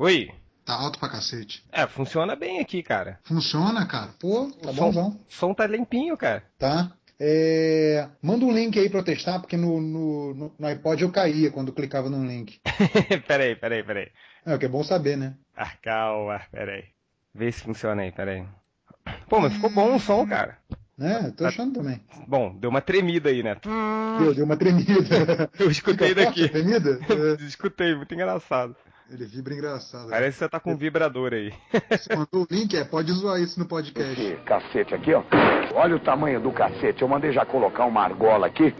Oi. Tá alto pra cacete. É, funciona bem aqui, cara. Funciona, cara? Pô, tá bom, bom. O som tá limpinho, cara. Tá. É, manda um link aí pra eu testar, porque no, no, no, iPod eu caía quando eu clicava num link. peraí, peraí, peraí. É, o que é bom saber, né? Ah, calma, peraí. Vê se funciona aí, peraí. Pô, mas ficou bom o som, cara. É, tô achando também. Bom, deu uma tremida aí, né? Deu, deu uma tremida. Eu escutei daqui. Tremida? É. Escutei, muito engraçado. Ele vibra engraçado. Parece que você tá com um vibrador aí. Você mandou o link, é, pode zoar isso no podcast. Esse cacete aqui, ó. Olha o tamanho do cacete. Eu mandei já colocar uma argola aqui.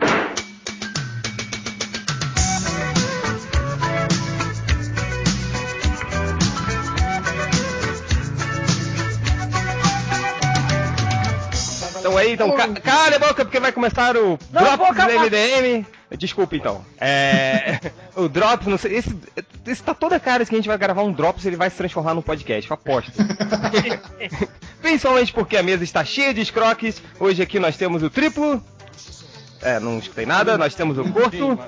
Aí, então, ca cala a boca porque vai começar o Não, Drops boca, do MDM. Desculpa então. É. o Drops, não sei. Esse, esse tá toda cara que a gente vai gravar um Drops ele vai se transformar num podcast, eu aposto. Principalmente porque a mesa está cheia de escroques. Hoje aqui nós temos o triplo. É, não escutei nada. Nós temos o corto.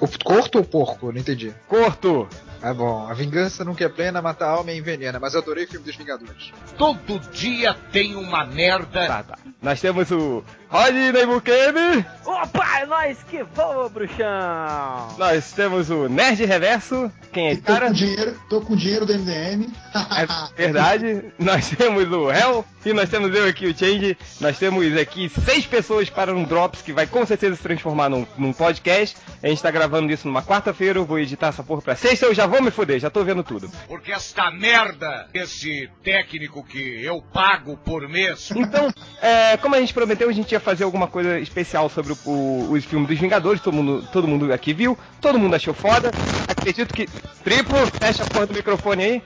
O corto ou porco? Não entendi. Corto. Ah, bom. A vingança nunca é plena, mata a alma e envenena. Mas adorei o filme dos Vingadores. Todo dia tem uma merda. Tá, tá. Nós temos o Rodney Bukemi. Opa, é nóis que voa, bruxão! Nós temos o Nerd Reverso. Quem é esse Tô cara? com dinheiro, tô com dinheiro do MDM. É verdade. Nós temos o Hell e nós temos eu aqui, o Change. Nós temos aqui seis pessoas para um Drops que vai com certeza se transformar num, num podcast. A gente tá gravando isso numa quarta-feira. Eu vou editar essa porra pra sexta. Eu já vou me foder, já tô vendo tudo. Porque esta merda, esse técnico que eu pago por mês. Então, é, como a gente prometeu, a gente ia fazer alguma coisa especial sobre o, o, os filmes dos Vingadores. Todo mundo, todo mundo aqui viu, todo mundo achou foda. Acredito que. Triplo, fecha a porra do microfone aí.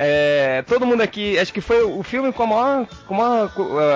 É, todo mundo aqui, acho que foi o filme com a maior, com a maior,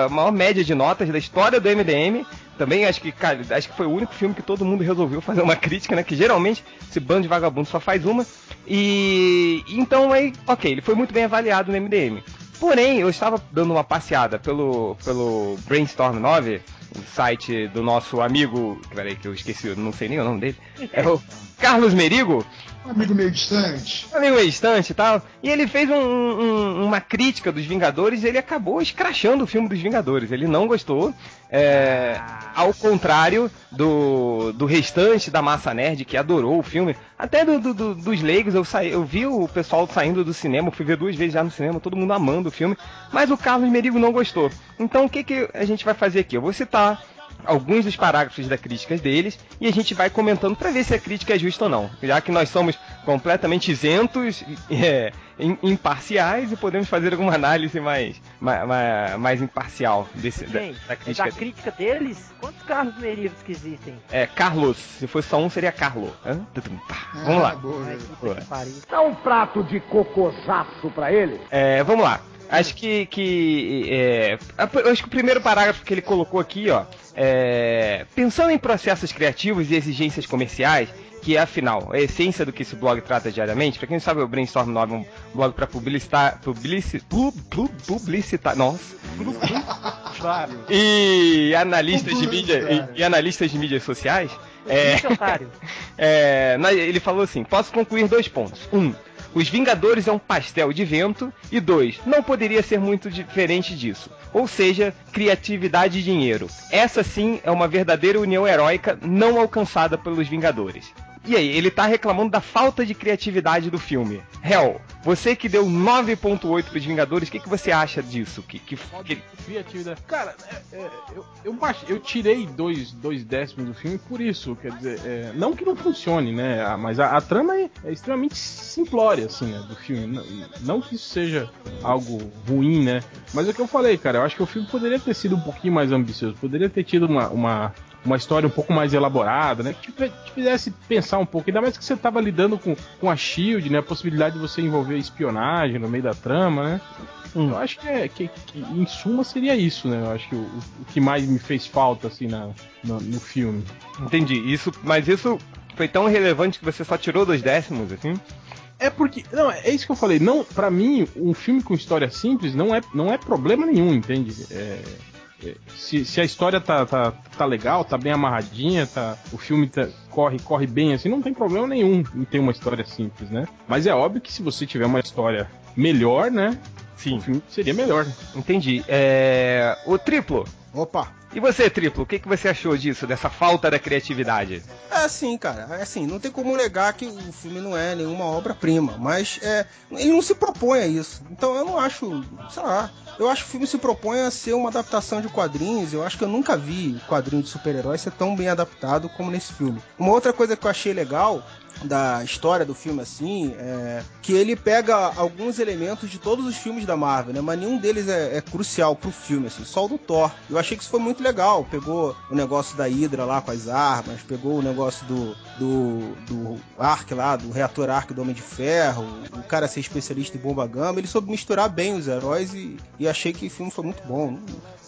a maior média de notas da história do MDM. Também acho que, cara, acho que foi o único filme que todo mundo resolveu fazer uma crítica, né? Que geralmente esse bando de vagabundo só faz uma. E então aí, ok, ele foi muito bem avaliado no MDM. Porém, eu estava dando uma passeada pelo, pelo Brainstorm 9, o site do nosso amigo. Peraí, que eu esqueci, não sei nem o nome dele. É o Carlos Merigo. Amigo meio distante. Amigo meio distante e tal. E ele fez um- um- uma crítica dos Vingadores e ele acabou escrachando o filme dos Vingadores. Ele não gostou. é, ao contrário do, do restante da massa nerd que adorou o filme. Até do- do- do- dos leigos, eu, saí, eu vi o pessoal saindo do cinema, fui ver duas vezes já no cinema, todo mundo amando o filme. Mas o Carlos Merigo não gostou. Então o que, que a gente vai fazer aqui? Eu vou citar alguns dos parágrafos da críticas deles e a gente vai comentando para ver se a crítica é justa ou não. Já que nós somos completamente isentos, é, im- imparciais e podemos fazer alguma análise mais, mais, mais, mais imparcial desse, da, Gente, da é crítica. da crítica deles, quantos Carlos Merivos que existem? É, Carlos. Se fosse só um, seria Carlo. Hã? Tutum, pá. Vamos lá. Boa. Dá um prato de cocosaço pra ele. É, vamos lá. Acho que. que é, acho que o primeiro parágrafo que ele colocou aqui, ó. É, pensando em processos criativos e exigências comerciais, que é afinal a essência do que esse blog trata diariamente. Pra quem não sabe, o Brainstorm 9 é um blog pra publicitar. Publici, pu, pu, publicitar. Nossa. E analistas de mídia. E, e analistas de mídias sociais. É, é, ele falou assim: posso concluir dois pontos. Um, os Vingadores é um pastel de vento. E dois, não poderia ser muito diferente disso. Ou seja, criatividade e dinheiro. Essa sim é uma verdadeira união heróica não alcançada pelos Vingadores. E aí, ele tá reclamando da falta de criatividade do filme. Hell, você que deu 9.8 pros Vingadores, o que, que você acha disso? Que, que, que- Criatividade. Cara, é, é, eu, eu, baixei- eu tirei dois, dois décimos do filme por isso. Quer dizer, é, não que não funcione, né? Mas a, a trama é, é extremamente simplória, assim, né? Do filme. Não, não que isso seja algo ruim, né? Mas é o que eu falei, cara. Eu acho que o filme poderia ter sido um pouquinho mais ambicioso. Poderia ter tido uma. uma uma história um pouco mais elaborada, né? Que te fizesse pensar um pouco. Ainda mais que você tava lidando com, com a Shield, né? A possibilidade de você envolver espionagem no meio da trama, né? Eu acho que, é, que, que, em suma seria isso, né? Eu acho que o, o que mais me fez falta, assim, na, no, no filme. Entendi. Isso, mas isso foi tão relevante que você só tirou dois décimos, assim? É porque. Não, é isso que eu falei. Não, para mim, um filme com história simples não é, não é problema nenhum, entende? É, se, se a história tá, tá, tá legal, tá bem amarradinha, tá, o filme tá, corre, corre bem assim, não tem problema nenhum em ter uma história simples, né? Mas é óbvio que se você tiver uma história melhor, né? Sim. O filme seria melhor. Entendi. É... O triplo. Opa! E você, triplo, o que, que você achou disso, dessa falta da criatividade? É assim, cara, é assim, não tem como negar que o filme não é nenhuma obra-prima, mas é, ele não se propõe a isso. Então eu não acho, sei lá, eu acho que o filme se propõe a ser uma adaptação de quadrinhos. Eu acho que eu nunca vi quadrinho de super-heróis ser tão bem adaptado como nesse filme. Uma outra coisa que eu achei legal da história do filme assim é que ele pega alguns elementos de todos os filmes da Marvel, né? Mas nenhum deles é, é crucial pro filme, assim, só o do Thor. Eu achei que isso foi muito legal. Pegou o negócio da Hydra lá com as armas, pegou o negócio do, do, do Ark lá, do reator Ark do Homem de Ferro, o cara ser especialista em bomba gama. Ele soube misturar bem os heróis e, e achei que o filme foi muito bom.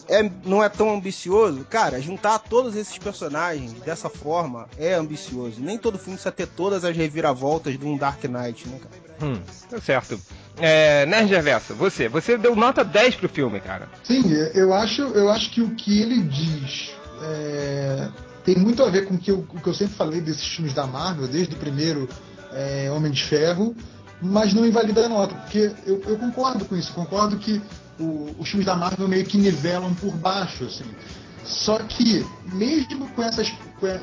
É, não é tão ambicioso, cara. Juntar todos esses personagens dessa forma é ambicioso. Nem todo filme precisa ter todas as reviravoltas de um Dark Knight, né, cara? Hum, tá certo. É, Nerd Reverso, você, você deu nota 10 pro filme, cara. Sim, eu acho, eu acho que o que ele diz é, tem muito a ver com o que, eu, o que eu sempre falei desses filmes da Marvel, desde o primeiro é, Homem de Ferro, mas não invalida a nota, porque eu, eu concordo com isso, concordo que o, os filmes da Marvel meio que nivelam por baixo, assim. Só que, mesmo com, essas,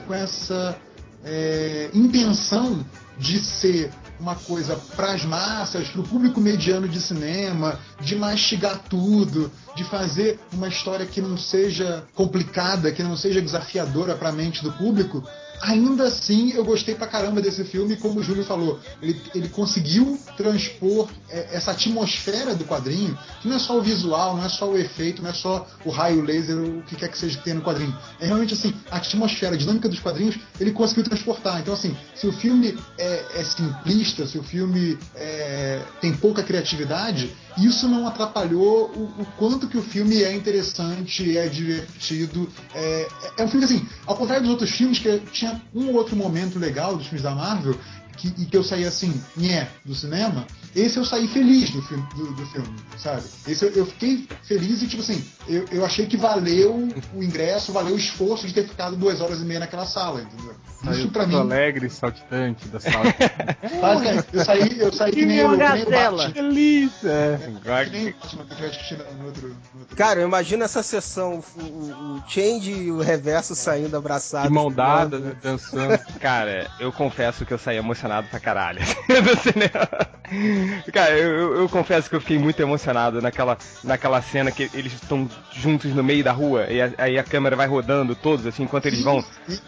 com essa é, intenção de ser uma coisa para as massas, para o público mediano de cinema, de mastigar tudo, de fazer uma história que não seja complicada, que não seja desafiadora para a mente do público, ainda assim eu gostei pra caramba desse filme, como o Júlio falou, ele, ele conseguiu transpor é, essa atmosfera do quadrinho, que não é só o visual, não é só o efeito, não é só o raio laser, o que quer que seja que tenha no quadrinho. É realmente assim, a atmosfera, a dinâmica dos quadrinhos, ele conseguiu transportar. Então, assim, se o filme é, é simplista, se o filme é, tem pouca criatividade, isso não atrapalhou o, o, quanto que o filme é interessante, é divertido. É, é um filme assim, ao contrário dos outros filmes que tinha um ou outro momento legal dos filmes da Marvel, que, e que eu saí assim, nhé, do cinema, esse eu saí feliz do filme, do, do filme sabe? Esse eu, eu, fiquei feliz e, tipo assim, eu, eu achei que valeu o ingresso, valeu o esforço de ter ficado duas horas e meia naquela sala, entendeu? Isso pra mim. alegre, saltitante da sala. eu saí, eu saí que nem, eu, que nem o. Feliz, é. Que nem o Batman que assistindo no outro, no outro. Cara, eu imagino essa sessão, o, o, o Change e o Reverso saindo abraçados. De mão dada, né, dançando. Cara, eu confesso que eu saí emocionado pra caralho do cinema. Cara, eu, eu, confesso que eu fiquei muito emocionado naquela, naquela cena que eles estão juntos no meio da rua e a, aí a câmera vai rodando todos, assim, enquanto eles vão.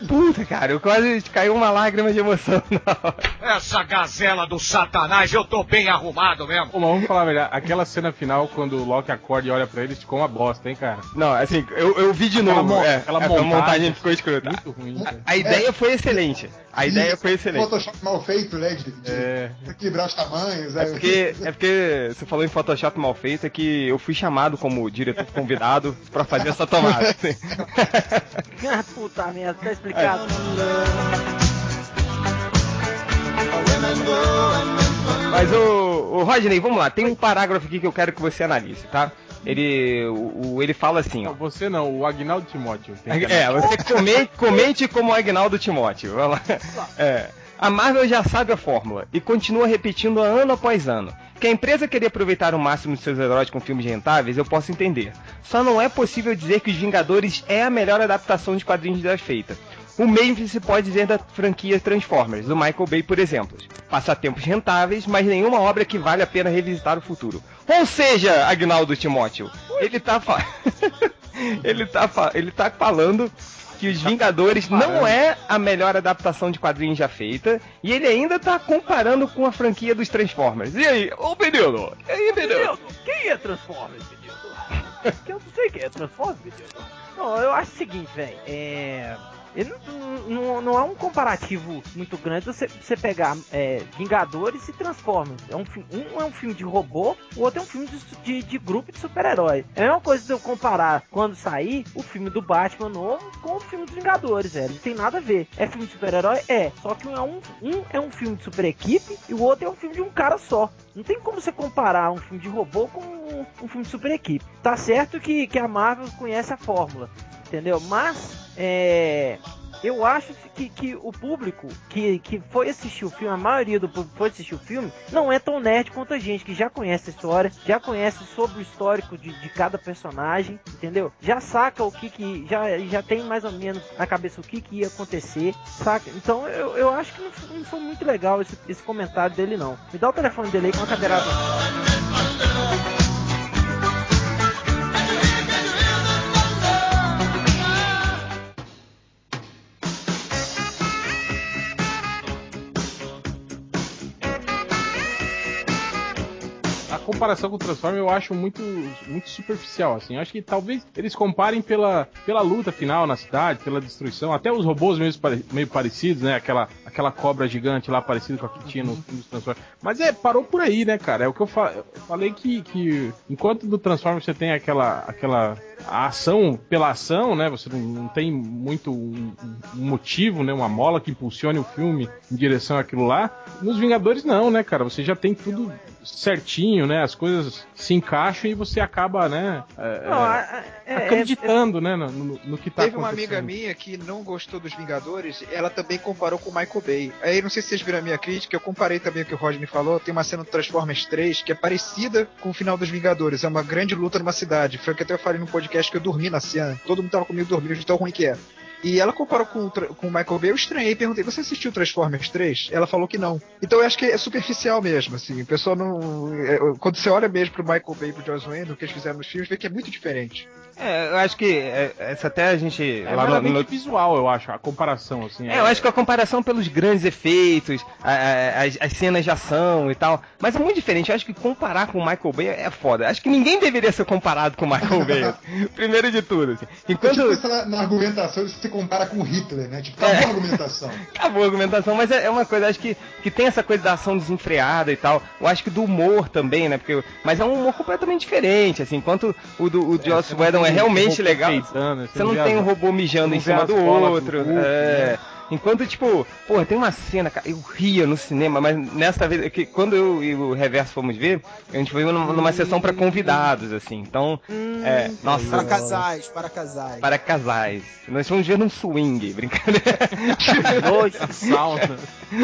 Puta, cara, eu quase caiu uma lágrima de emoção. Essa gazela do satanás, eu tô bem arrumado mesmo. Pô, vamos falar melhor, aquela cena final, quando o Loki acorda e olha pra ele, ficou uma bosta, hein, cara? Não, assim, eu, eu vi de aquela novo. Mo é, aquela montagem, montagem ficou escrota. Muito ruim. A, a ideia é. foi excelente. A ideia foi excelente. Photoshop mal feito, né? De, de é. equilibrar os tamanhos. É, é porque, é porque você falou em Photoshop mal feito, é que eu fui chamado como diretor convidado pra fazer essa tomada. Assim. ah, puta merda, tá explicado. É. Mas o, o Rodney, vamos lá, tem um parágrafo aqui que eu quero que você analise, tá? Ele, o, ele fala assim, ó. Não, você não, o Agnaldo Timóteo. É, você comente, comente como o Agnaldo Timóteo. Vamos lá. É. A Marvel já sabe a fórmula e continua repetindo ano após ano. Que a empresa queria aproveitar o máximo de seus heróis com filmes rentáveis, eu posso entender. Só não é possível dizer que Os Vingadores é a melhor adaptação de quadrinhos já feita. O mesmo se pode dizer da franquia Transformers, do Michael Bay, por exemplo. Passatempos rentáveis, mas nenhuma obra que vale a pena revisitar o futuro. Ou seja, Agnaldo Timóteo, ele tá, fa... ele, tá fa... ele tá falando que Os Vingadores não é a melhor adaptação de quadrinhos já feita, e ele ainda tá comparando com a franquia dos Transformers. E aí, ô menino? E aí, menino? Quem é Transformers, menino? eu não sei quem é Transformers, menino. Não, eu acho o seguinte, velho. É ele não, não, é um comparativo muito grande você, você pegar é, Vingadores e Transformers. É um, um é um filme de robô, o outro é um filme de, de, de grupo de super-heróis. É a mesma coisa se eu comparar quando sair o filme do Batman novo com o filme dos Vingadores, velho. Não tem nada a ver. É filme de super-herói? É. Só que um é um, um é um filme de super equipe e o outro é um filme de um cara só. Não tem como você comparar um filme de robô com um, filme de super equipe. Tá certo que, que a Marvel conhece a fórmula, entendeu? Mas é, eu acho que, que o público que, que foi assistir o filme, a maioria do público que foi assistir o filme, não é tão nerd quanto a gente, que já conhece a história, já conhece sobre o histórico de, de cada personagem, entendeu? Já saca o que que. Já, já tem mais ou menos na cabeça o que que ia acontecer, saca? Então eu, eu acho que não, foi- não foi muito legal esse, esse comentário dele, não. Me dá o telefone dele aí com uma cadeirada. Comparação com o Transformers eu acho muito, muito superficial, assim. Eu acho que talvez eles comparem pela, pela luta final na cidade, pela destruição, até os robôs pare- meio parecidos, né? Aquela, aquela cobra gigante lá parecida com a que tinha no filme dos Transformers. Mas é, parou por aí, né, cara? É o que eu, fa- eu falei que, que enquanto no Transformers você tem aquela, aquela ação pela ação, né? Você não, não tem muito um, um motivo, né? Uma mola que impulsione o filme em direção àquilo lá. Nos Vingadores não, né, cara? Você já tem tudo certinho, né? As coisas se encaixam e você acaba, né? é, Não, é, é- é- acreditando, né? No, no- que tá Teve uma acontecendo. amiga minha que não gostou dos Vingadores, ela também comparou com o Michael Bay. Aí não sei se vocês viram a minha crítica, eu comparei também o que o Roger me falou. Tem uma cena do Transformers 3 que é parecida com o final dos Vingadores. É uma grande luta numa cidade. Foi o que até eu falei no podcast que eu dormi na cena. Todo mundo tava comigo dormindo de tão ruim que é. E ela comparou com, com o Michael Bay, eu estranhei e perguntei, você assistiu Transformers 3? Ela falou que não. Então eu acho que é superficial mesmo, assim. O pessoal não. é, quando você olha mesmo pro Michael Bay e pro Joss Whedon, o que eles fizeram nos filmes, vê que é muito diferente. É, eu acho que é, essa até a gente. É lá no- no, visual, eu acho, a comparação, assim. É, eu acho que a comparação pelos grandes efeitos, a- a- as, as cenas de ação e tal. Mas é muito diferente. Eu acho que comparar com o Michael Bay é foda. Acho que ninguém deveria ser comparado com o Michael Bay. Primeiro de tudo, assim. Enquanto. na argumentação, você compara com Hitler, né? Tipo, acabou É. a argumentação. Acabou a argumentação, mas é é uma coisa, acho que, que tem essa coisa da ação desenfreada e tal. Eu acho que do humor também, né? Porque, mas é um humor completamente diferente, assim. Enquanto o do o Joss você não Whedon é realmente legal. você não tem as- um robô mijando em cima do outro. É. né? Enquanto, tipo, porra, tem uma cena, cara, eu ria no cinema, mas nessa vez, que quando eu e o Reverso fomos ver, a gente foi numa, numa sessão pra convidados, assim. Então, é, nossa, Para casais, para casais. para casais. Nós fomos ver num swing, brincadeira. Noite. sauna.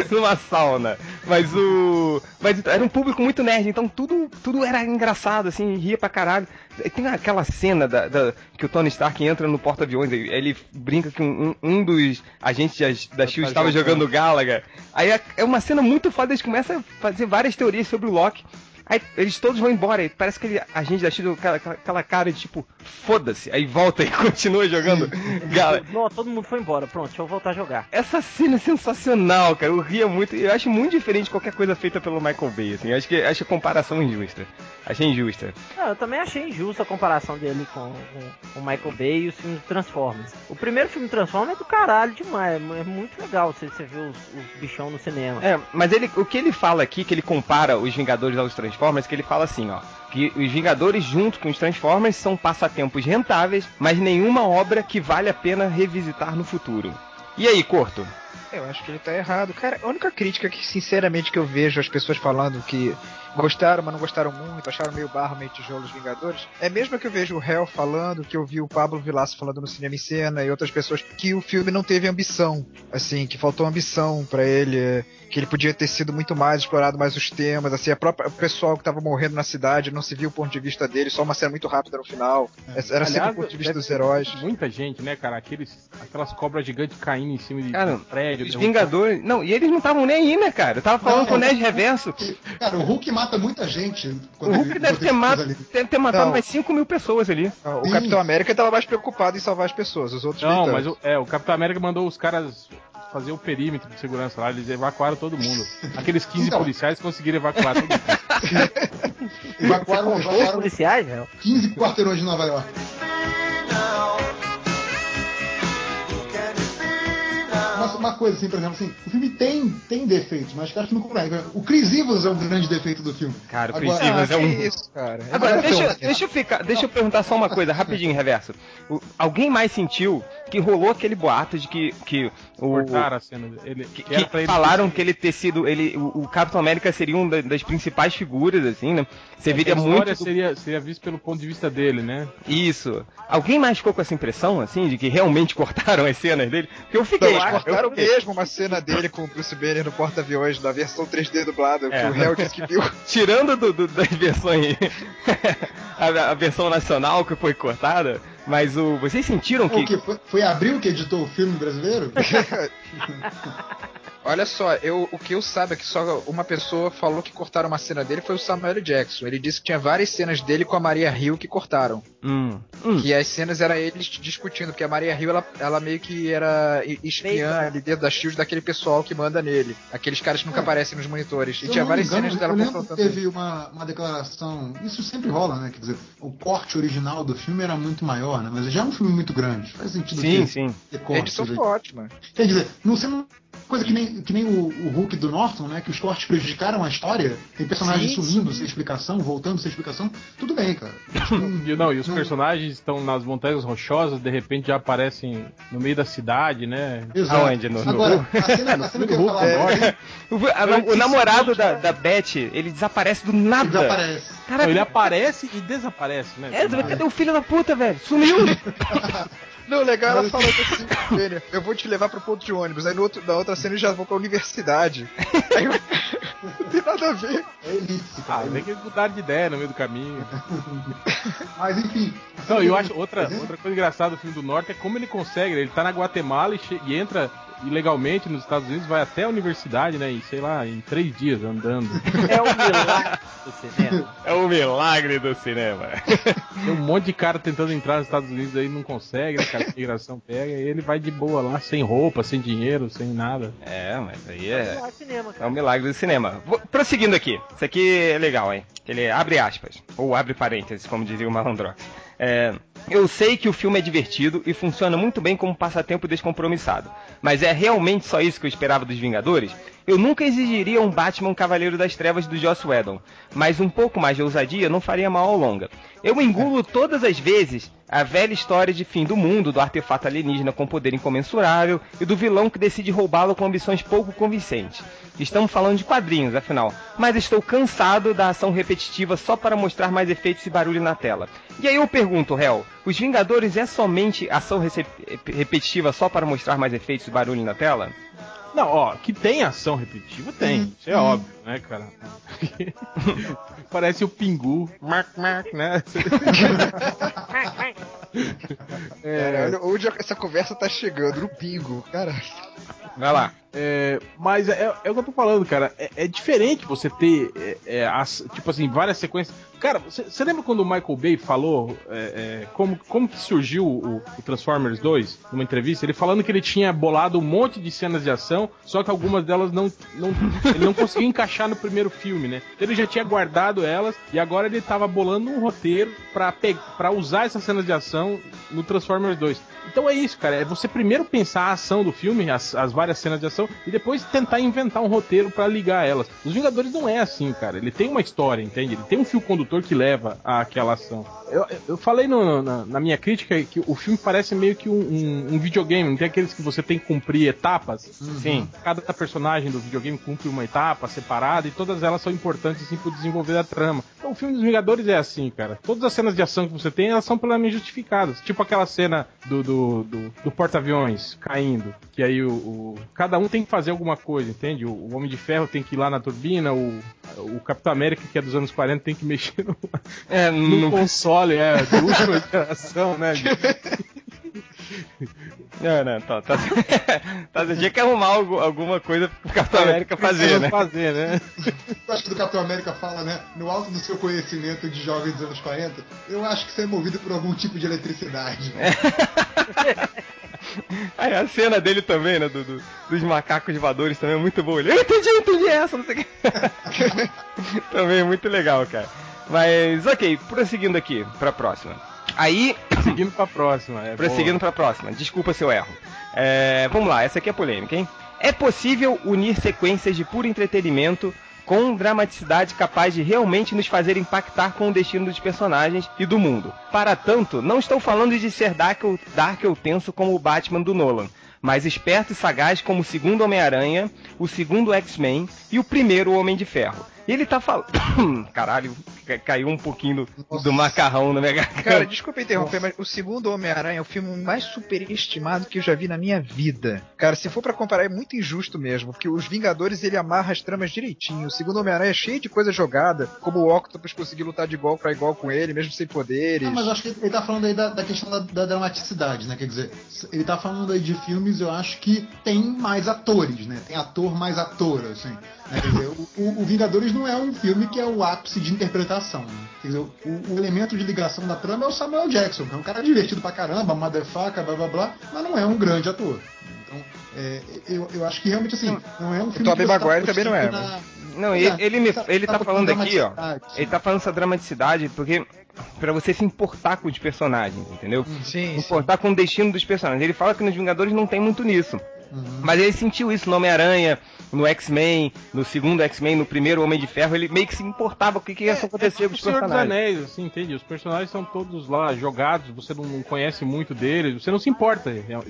numa sauna. Mas o. Mas então, era um público muito nerd, então tudo, tudo era engraçado, assim, ria pra caralho. Tem aquela cena da, da- que o Tony Stark entra no porta-aviões, ele ele brinca que um, um- dos agentes da, da SHIELD estava jogando Galaga. Aí é, é uma cena muito foda, eles começam a fazer várias teorias sobre o Loki. Aí eles todos vão embora, e parece que ele, a gente da SHIELD, aquela, aquela cara de tipo, foda-se. Aí volta e continua jogando Galaga. Não, todo mundo foi embora. Pronto, deixa eu voltar a jogar. Essa cena é sensacional, cara. Eu ria muito. Eu acho muito diferente de qualquer coisa feita pelo Michael Bay, assim. Eu acho que acho a comparação injusta. Achei injusta. Não, eu também achei injusta a comparação dele com, com o Michael Bay e os filmes Transformers. O primeiro filme Transformers é do caralho demais, é muito legal você, você ver os, os bichão no cinema. É, mas ele, o que ele fala aqui, que ele compara os Vingadores aos Transformers, que ele fala assim, ó. Que os Vingadores, junto com os Transformers, são passatempos rentáveis, mas nenhuma obra que vale a pena revisitar no futuro. E aí, Corto? Eu acho que ele tá errado. Cara, a única crítica que, sinceramente, que eu vejo as pessoas falando que gostaram, mas não gostaram muito, acharam meio barro, meio tijolo os Vingadores, é mesmo que eu vejo o Hell falando, que eu vi o Pablo Vilaça falando no Cinema em Cena e outras pessoas, que o filme não teve ambição, assim, que faltou ambição pra ele, é, que ele podia ter sido muito mais, explorado mais os temas, assim, a própria, o pessoal que tava morrendo na cidade não se viu o ponto de vista dele, só uma cena muito rápida no final, era sempre o ponto de vista deve dos heróis. Muita gente, né, cara? Aqueles, aquelas cobras gigantes caindo em cima de Cara, de prédio. Os Vingadores. Não, e eles não estavam nem aí, né, cara? Eu tava falando Não, com o Ned não. Reverso. Cara, o Hulk mata muita gente. O Hulk ele- deve ter, deve ter matado Não. mais 5 mil pessoas ali. O Sim. Capitão América tava mais preocupado em salvar as pessoas, os outros Não, mas o, é, o Capitão América mandou os caras fazer o perímetro de segurança lá, eles evacuaram todo mundo. Aqueles 15 Então. policiais conseguiram evacuar todo mundo. Evacuaram, Os evacuaram policiais, velho. 15 quarteirões de Nova York. Uma uma, coisa assim, por exemplo, assim, o filme tem, tem defeitos, mas acho que não consegue. O Chris Evans é um grande defeito do filme. Cara, o Chris Agora- Evans é um. Que isso, cara. Agora, Agora, deixa, deixa eu ficar, deixa eu perguntar só uma coisa, rapidinho, reverso. O- alguém mais sentiu que rolou aquele boato de que, que o. Cortaram a cena dele. que, que era que pra ele falaram que ele ter sido. Ele, o, o Capitão América seria uma das principais figuras, assim, né? Você a viria história muito. do- seria, seria visto pelo ponto de vista dele, né? Isso. Alguém mais ficou com essa impressão, assim, de que realmente cortaram as cenas dele? Porque eu fiquei. Eu fiquei. mesmo uma cena dele com o Bruce Banner no porta-aviões, da versão 3D dublada, É. que o réu disse que viu. Tirando do, do- das versões. a, a versão nacional que foi cortada, mas o. Vocês sentiram O que. que? Foi, foi Abril que editou o filme brasileiro? Olha só, eu, o que eu saiba é que só uma pessoa falou que cortaram uma cena dele foi o Samuel. Jackson. Ele disse que tinha várias cenas dele com a Maria Hill que cortaram. Hum, hum. Que as cenas eram eles discutindo, porque a Maria Hill, ela, ela meio que era espiã ali dentro da SHIELD daquele pessoal que manda nele. Aqueles caras que nunca É. aparecem nos monitores. Se E tinha várias engano, cenas dela que confrontando. teve uma, uma declaração. Isso sempre rola, né? Quer dizer, o corte original do filme era muito maior, né? Mas já é um filme muito grande. Faz sentido Sim, ter, sim. corte. edição foi ótima. Quer dizer, não uma coisa que nem, que nem o, o Hulk do Norton, né? Que os cortes prejudicaram a história. Tem personagens Sim, sumindo sem explicação, voltando sem explicação. Tudo bem, cara. Não- E, não, e os não- personagens estão nas montanhas rochosas, de repente já aparecem no meio da cidade, né? Exato. Aonde? No- no- Agora, a cena, a cena que eu ia no falar Hulk, agora, O, o namorado da, da Beth, ele desaparece do ele nada. desaparece. Não, Caraca, ele aparece e desaparece, né? é, cadê o filho da puta, velho? Sumiu! Não, legal ela Mas- falando assim, Banner, eu vou te levar pro ponto de ônibus. Aí no outro, na outra cena eles já vão pra universidade. Aí eu... Não tem nada a ver. É elite, Ah, cara. vem que eles mudaram de ideia no meio do caminho. Mas enfim. Não, eu acho outra, outra coisa engraçada do filme do Norte é como ele consegue, né? Ele tá na Guatemala e, e entra ilegalmente nos Estados Unidos, vai até a universidade, né? Em, sei lá, em três dias andando. É o milagre do cinema. É o milagre do cinema. Tem um monte de cara tentando entrar nos Estados Unidos aí não consegue, né? Cara, a imigração pega e ele vai de boa lá, sem roupa, sem dinheiro, sem nada. É, mas aí É o é. milagre do cinema, É um milagre do cinema. Vou- prosseguindo aqui. Isso aqui é legal, hein? Ele abre aspas. Ou abre parênteses, como dizia o Malandrox. É, eu sei que o filme é divertido e funciona muito bem como passatempo descompromissado. Mas é realmente só isso que eu esperava dos Vingadores? Eu nunca exigiria um Batman Cavaleiro das Trevas do Joss Whedon, mas um pouco mais de ousadia não faria mal ao longa. Eu engulo todas as vezes a velha história de fim do mundo, do artefato alienígena com poder incomensurável e do vilão que decide roubá-lo com ambições pouco convincentes. Estamos falando de quadrinhos, afinal, mas estou cansado da ação repetitiva só para mostrar mais efeitos e barulho na tela. E aí eu pergunto, Hel, os Vingadores é somente ação rece- repetitiva só para mostrar mais efeitos e barulho na tela? Não, ó, que tem ação repetitiva, tem. Isso é óbvio, né, cara? Parece o Pingu. Mark, mark, né? É, Cara, olha onde essa conversa tá chegando, no pingo. Cara, Vai lá. É, mas é, é o que eu tô falando, cara. É, é diferente você ter, é, é, as- tipo assim, várias sequências. Cara, você lembra quando o Michael Bay falou é, como, como que surgiu o, o Transformers 2 numa entrevista? Ele falando que ele tinha bolado um monte de cenas de ação, só que algumas delas não, não ele não conseguiu encaixar no primeiro filme, né? Ele já tinha guardado elas e agora ele tava bolando um roteiro pra usar essas cenas de ação no Transformers 2. Então é isso, cara. É você primeiro pensar a ação do filme, as, as várias cenas de ação, e depois tentar inventar um roteiro pra ligar elas. Os Vingadores não é assim, cara. Ele tem uma história, entende? Ele tem um fio condutor que leva àquela ação. Eu, eu falei no- na, na minha crítica que o filme parece meio que um, um- um videogame. Não tem aqueles que você tem que cumprir etapas? Sim. Cada personagem do videogame cumpre uma etapa separada e todas elas são importantes assim pro desenvolver da trama. Então o filme dos Vingadores é assim, cara. Todas as cenas de ação que você tem, elas são plenamente justificadas. Tipo aquela cena do, do, do, do porta-aviões caindo. Que aí o, o- Cada um tem que fazer alguma coisa, entende? O, o Homem de Ferro tem que ir lá na turbina, o, o Capitão América, que é dos anos 40, tem que mexer no, É, no não, console, é, de última geração, né? não, não, tá, tá, tá, tinha que arrumar algo- alguma coisa pro Capitão América fazer, né? fazer, né? Eu acho que o Capitão América fala, né? No alto do seu conhecimento de jovem dos anos 40, eu acho que você é movido por algum tipo de eletricidade. Aí a cena dele também, né? do- do- dos macacos voadores também é muito boa. Ele, eu entendi, eu entendi essa, não sei o que. também é muito legal, cara. Mas, ok, prosseguindo aqui pra próxima. Aí, Seguindo pra próxima. É, prosseguindo pra próxima. Desculpa se eu erro. É, vamos lá, essa aqui é polêmica, hein? É possível unir sequências de puro entretenimento com dramaticidade capaz de realmente nos fazer impactar com o destino dos personagens e do mundo. Para tanto, não estou falando de ser dark ou, dark ou tenso como o Batman do Nolan, mas esperto e sagaz como o segundo Homem-Aranha, o segundo X-Men e o primeiro Homem de Ferro. E ele tá falando. Caralho, ca- caiu um pouquinho do, do macarrão na minha garganta. Cara, desculpa interromper, mas o segundo Homem-Aranha é o filme mais superestimado que eu já vi na minha vida. Cara, se for pra comparar, é muito injusto mesmo, porque os Vingadores ele amarra as tramas direitinho. O segundo Homem-Aranha é cheio de coisa jogada, como o Octopus conseguir lutar de igual pra igual com ele, mesmo sem poderes. Não, mas eu acho que ele tá falando aí da, da questão da, da dramaticidade, né? Quer dizer, ele tá falando aí de filmes, eu acho que tem mais atores, né? Tem ator mais ator, assim. Né? Dizer, o, o- o Vingadores não é um filme que é o ápice de interpretação. Né? Quer dizer, o, o elemento de ligação da trama é o Samuel Jackson, que é um cara divertido pra caramba, motherfucker, blá blá blá, mas não é um grande ator. Então, é, eu, eu acho que realmente assim, não é um filme. Tobey que você tá Maguire também não é, na- Não, ele, ele, me, ele tá falando aqui, ó. Ele tá falando essa dramaticidade porque. Pra você se importar com os personagens, entendeu? Sim, sim. Importar com o destino dos personagens. Ele fala que nos Vingadores não tem muito nisso. Uhum. Mas ele sentiu isso no Homem-Aranha, no X-Men, no segundo X-Men, no primeiro Homem de Ferro. Ele meio que se importava com o que, que ia acontecer é com os Senhor dos personagens. Anéis, assim, entende? Os personagens são todos lá jogados, você não, conhece muito deles, você não se importa real-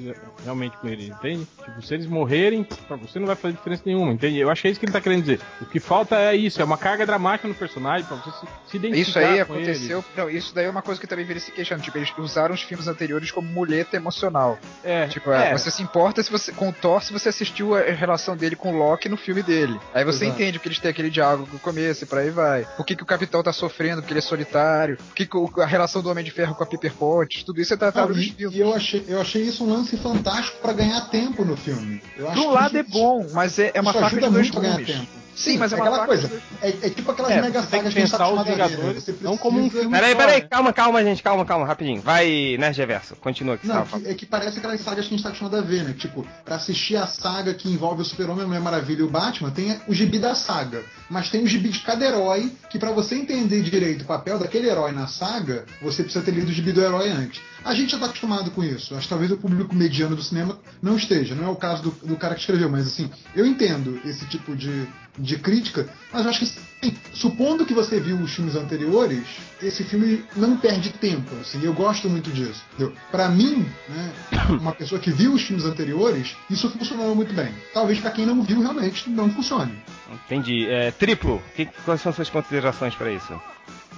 realmente com eles, entende? Tipo, se eles morrerem, pra você não vai fazer diferença nenhuma, entende? Eu acho que é isso que ele tá querendo dizer. O que falta é isso, é uma carga dramática no personagem, pra você se, se identificar Isso aí com aconteceu. Não, isso daí é uma coisa que também vira se queixando. Tipo, eles usaram os filmes anteriores como muleta emocional. É, Tipo, é, é, você se importa se você, com o Thor se você assistiu a relação dele com o Loki no filme dele. Aí você Exato. entende porque eles têm aquele diálogo no começo e por aí vai. Por que, que o Capitão tá sofrendo porque ele é solitário. Por que, que o- a relação do Homem de Ferro com a Piper Potts. Tudo isso é tratado Não, nos e, filmes. e eu, achei, eu achei isso um lance fantástico pra ganhar tempo no filme. Eu acho Do que lado é bom, mas é, é uma faca ajuda de dois gumes. tempo. Sim, mas é uma aquela coisa. É, é tipo aquelas É, mega sagas que que a gente tá pensar os acostumado a ver, né? Vingadores Você não como um filme Peraí, peraí, né? calma, calma, gente, calma, calma, rapidinho. Vai, Nerd Reverso, continua aqui. Não, que- é que parece aquelas sagas que a gente tá acostumado a ver, né? Tipo, pra assistir a saga que envolve o Super-Homem, a Mulher Maravilha e o Batman, tem o gibi da saga. Mas tem o gibi de cada herói, que pra você entender direito o papel daquele herói na saga, você precisa ter lido o gibi do herói antes. A gente já tá acostumado com isso. Acho que talvez o público mediano do cinema não esteja. Não é o caso do, do cara que escreveu, mas assim, eu entendo esse tipo de, de crítica, mas eu acho que, assim, supondo que você viu os filmes anteriores, esse filme não perde tempo, assim, eu gosto muito disso. Pra mim, né, uma pessoa que viu os filmes anteriores, isso funcionou muito bem. Talvez pra quem não viu, realmente não funcione. Entendi. É, triplo, que, quais são suas considerações pra isso?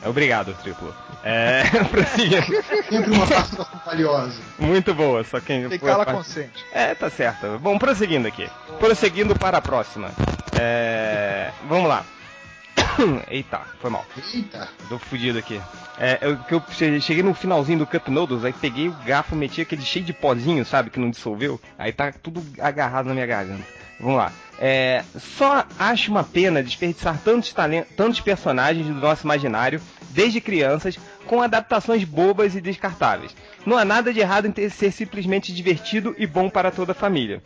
É, Obrigado, triplo. É. Sempre uma participação valiosa. Muito boa, só quem. Tem foi cala a parte- consente. É, tá certo. Bom, prosseguindo aqui. Prosseguindo para a próxima. É, vamos lá. Eita, foi mal. Eita! Tô fudido aqui. É, eu, que eu che- cheguei no finalzinho do Cup Noodles, aí peguei o garfo, meti aquele cheio de pozinho, sabe, que não dissolveu. Aí tá tudo agarrado na minha garganta. Vamos lá. É, só acho uma pena desperdiçar tantos, talen- tantos personagens do nosso imaginário, desde crianças, com adaptações bobas e descartáveis. Não há nada de errado em ter, ser simplesmente divertido e bom para toda a família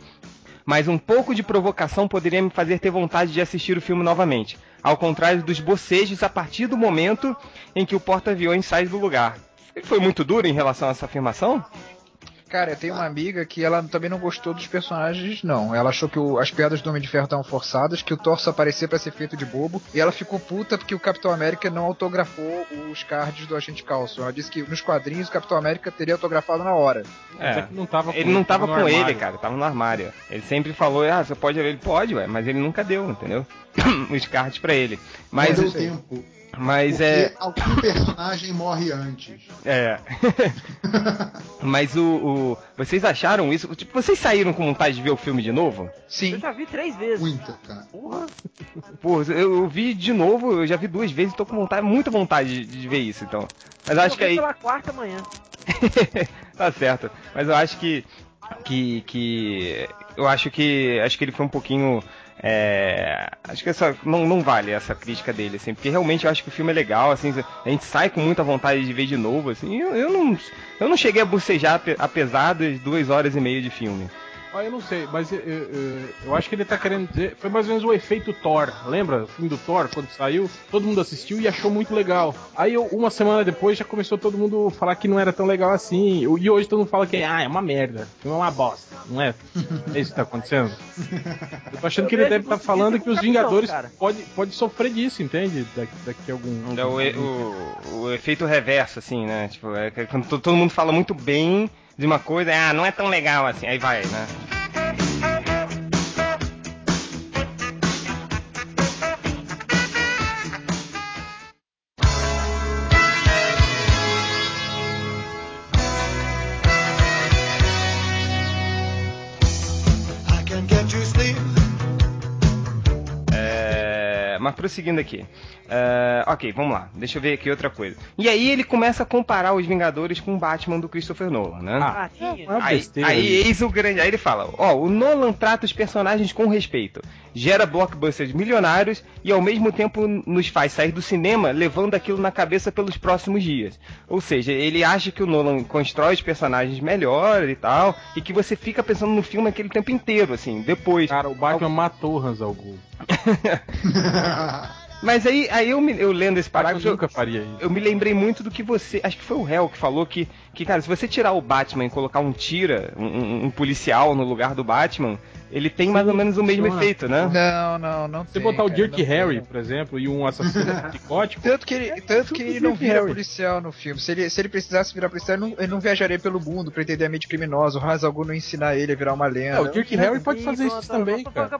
mas um pouco de provocação poderia me fazer ter vontade de assistir o filme novamente, ao contrário dos bocejos a partir do momento em que o porta-aviões sai do lugar. Ele foi muito duro em relação a essa afirmação? Cara, eu tenho uma amiga que ela também não gostou dos personagens, não. Ela achou que o- as piadas do Homem de Ferro estavam forçadas, que o Thor só aparecia pra ser feito de bobo, e ela ficou puta porque o Capitão América não autografou os cards do Agente Coulson. Ela disse que nos quadrinhos o Capitão América teria autografado na hora. Mas é que não tava com ele não tava no com ele, armário. cara, tava no armário. Ele sempre falou, ah, você pode ver, ele pode, ué, mas ele nunca deu, entendeu? Os cards pra ele. Mas, não deu tempo. Mas Porque é. algum personagem morre antes. É. mas o, o- Vocês acharam isso? Tipo, vocês saíram com vontade de ver o filme de novo? Eu Sim. já vi três vezes. Muita, cara. Porra. Pô, eu, eu vi de novo, eu já vi duas vezes e tô com vontade, muita vontade de, de ver isso, então. Mas eu acho Eu que vi aí. pela quarta manhã. tá certo. Mas eu acho que. Que. que eu acho que. Acho que ele foi um pouquinho. É, acho que essa, não, não vale essa crítica dele, assim, porque realmente eu acho que o filme é legal, assim, a gente sai com muita vontade de ver de novo, assim, eu, eu não, eu não cheguei a bocejar ape- apesar das duas horas e meia de filme. Ah, eu não sei, mas eu, eu, eu acho que ele tá querendo dizer. Foi mais ou menos o efeito Thor. Lembra? O filme do Thor, quando saiu, todo mundo assistiu e achou muito legal. Aí eu, uma semana depois já começou todo mundo falar que não era tão legal assim. E hoje todo mundo fala que ah, é uma merda. O filme é uma bosta. Não é? É isso que tá acontecendo? Eu tô achando Eu que ele deve estar muito falando que os Vingadores cara. pode, pode sofrer disso, entende? Daqui, daqui a algum. É o, o, o efeito reverso, assim, né? Tipo, é quando to- todo mundo fala muito bem de uma coisa, ah, não é tão legal assim, aí vai, né? Prosseguindo aqui. É, ok, vamos lá. Deixa eu ver aqui outra coisa. E aí ele começa a comparar os Vingadores com o Batman do Christopher Nolan, né? Ah, tinha. é uma Aí, aí isso. eis o grande. Aí ele fala: Ó, o Nolan trata os personagens com respeito, gera blockbusters milionários e ao mesmo tempo nos faz sair do cinema levando aquilo na cabeça pelos próximos dias. Ou seja, ele acha que o Nolan constrói os personagens melhor e tal, e que você fica pensando no filme aquele tempo inteiro, assim, depois. Cara, o Batman matou o Hans Algu. Mas aí, aí eu, me- eu lendo esse parágrafo. eu- nunca faria isso. Eu me lembrei muito do que você. Acho que foi o Hell que falou que, que cara, se você tirar o Batman e colocar um tira, um- um policial no lugar do Batman, ele tem mais ou menos o mesmo funciona. efeito, né? Não, não, não. Você tem, botar o cara, Dirk não tem, Harry, não. por exemplo, e um assassino psicótico, Tanto que ele, tanto que ele não vira Harry. policial no filme. Se ele, se ele precisasse virar policial, ele não, ele não viajaria pelo mundo pra entender a mente criminosa. O Ra's al Ghul não ensinar ele a virar uma lenda. É, o Dirk Harry pode fazer isso também, cara.